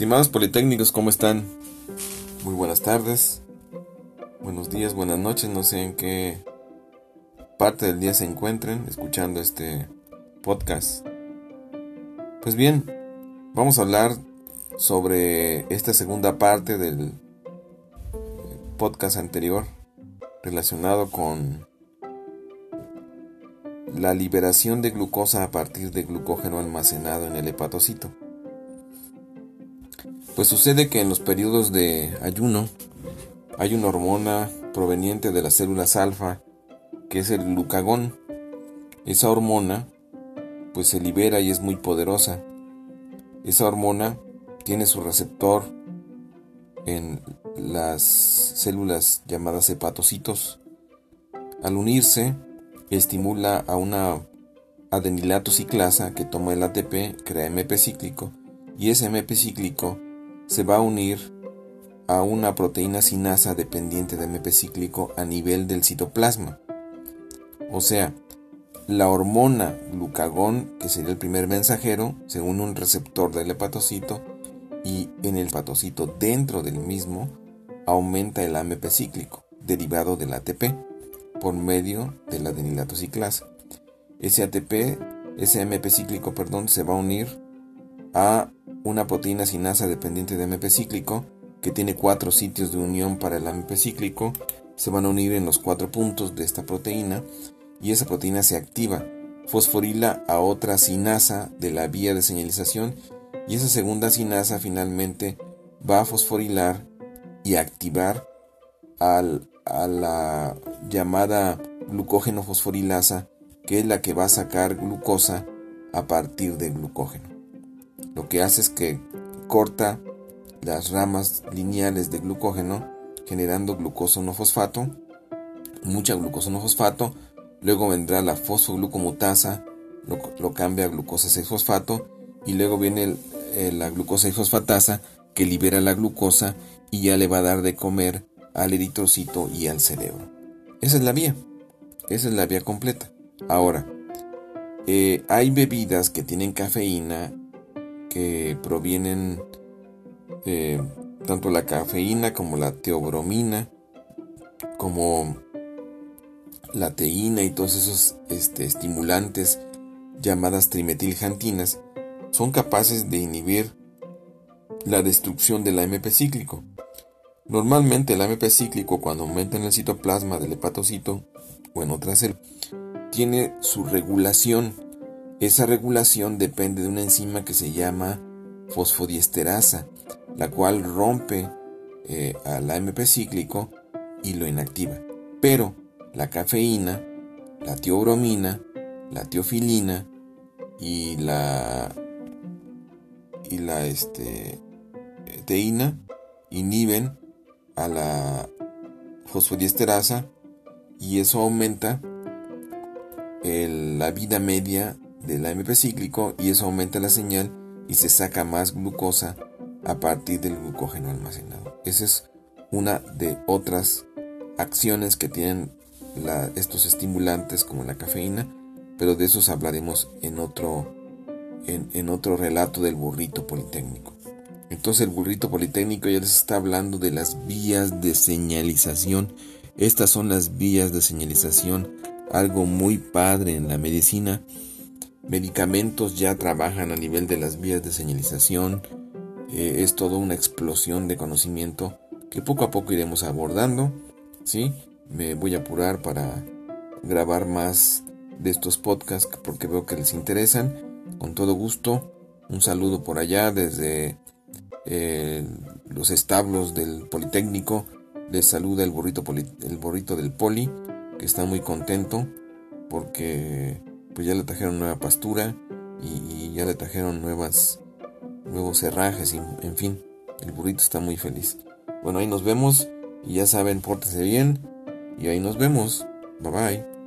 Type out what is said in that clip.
Estimados Politécnicos, ¿cómo están? Muy buenas tardes, buenos días, buenas noches, no sé en qué parte del día se encuentren escuchando este podcast. Pues bien, vamos a hablar sobre esta segunda parte del podcast anterior relacionado con la liberación de glucosa a partir de glucógeno almacenado en el hepatocito. Pues sucede que en los periodos de ayuno hay una hormona proveniente de las células alfa que es el glucagón. Esa hormona pues se libera y es muy poderosa. Esa hormona tiene su receptor en las células llamadas hepatocitos. Al unirse, estimula a una adenilato ciclasa que toma el ATP, crea MP cíclico, y ese MP cíclico se va a unir a una proteína sinasa dependiente de MP cíclico a nivel del citoplasma. O sea, la hormona glucagón, que sería el primer mensajero, se une a un receptor del hepatocito y en el hepatocito dentro del mismo aumenta el AMP cíclico, derivado del ATP, por medio de la adenilato ciclasa. Ese ATP, ese AMP cíclico, perdón, se va a unir a una proteína sinasa dependiente de AMP cíclico que tiene cuatro sitios de unión para el AMP cíclico, se van a unir en los cuatro puntos de esta proteína y esa proteína se activa, fosforila a otra sinasa de la vía de señalización y esa segunda sinasa finalmente va a fosforilar y activar a la llamada glucógeno fosforilasa que es la que va a sacar glucosa a partir del glucógeno lo que hace es que corta las ramas lineales de glucógeno generando glucosa no fosfato, mucha glucosa no fosfato, luego vendrá la fosfoglucomutasa, lo, cambia a glucosa 6-fosfato y luego viene la glucosa 6-fosfatasa que libera la glucosa y ya le va a dar de comer al eritrocito y al cerebro. Esa es la vía, esa es la vía completa. Ahora, eh, hay bebidas que tienen cafeína que provienen eh, tanto la cafeína como la teobromina, como la teína y todos esos este, estimulantes llamadas trimetiljantinas son capaces de inhibir la destrucción del AMP cíclico. Normalmente el AMP cíclico cuando aumenta en el citoplasma del hepatocito o en otra célula tiene su regulación esa regulación depende de una enzima que se llama fosfodiesterasa, la cual rompe eh, al AMP cíclico y lo inactiva. Pero la cafeína, la tiobromina, la tiofilina y la y la este, teína inhiben a la fosfodiesterasa y eso aumenta la vida media del AMP cíclico y eso aumenta la señal y se saca más glucosa a partir del glucógeno almacenado. Esa es una de otras acciones que tienen estos estimulantes como la cafeína, pero de esos hablaremos en otro, en, en otro relato del burrito politécnico. Entonces el burrito politécnico ya les está hablando de las vías de señalización. Estas son las vías de señalización, algo muy padre en la medicina medicamentos ya trabajan a nivel de las vías de señalización. Eh, es toda una explosión de conocimiento que poco a poco iremos abordando. ¿sí? Me voy a apurar para grabar más de estos podcasts porque veo que les interesan. Con todo gusto, un saludo por allá desde eh, los establos del Politécnico. Les saluda el burrito, el burrito del Poli, que está muy contento porque pues ya le trajeron nueva pastura y, ya le trajeron nuevas nuevos herrajes y en fin, el burrito está muy feliz. Bueno, ahí nos vemos y ya saben, pórtense bien y ahí nos vemos. Bye bye.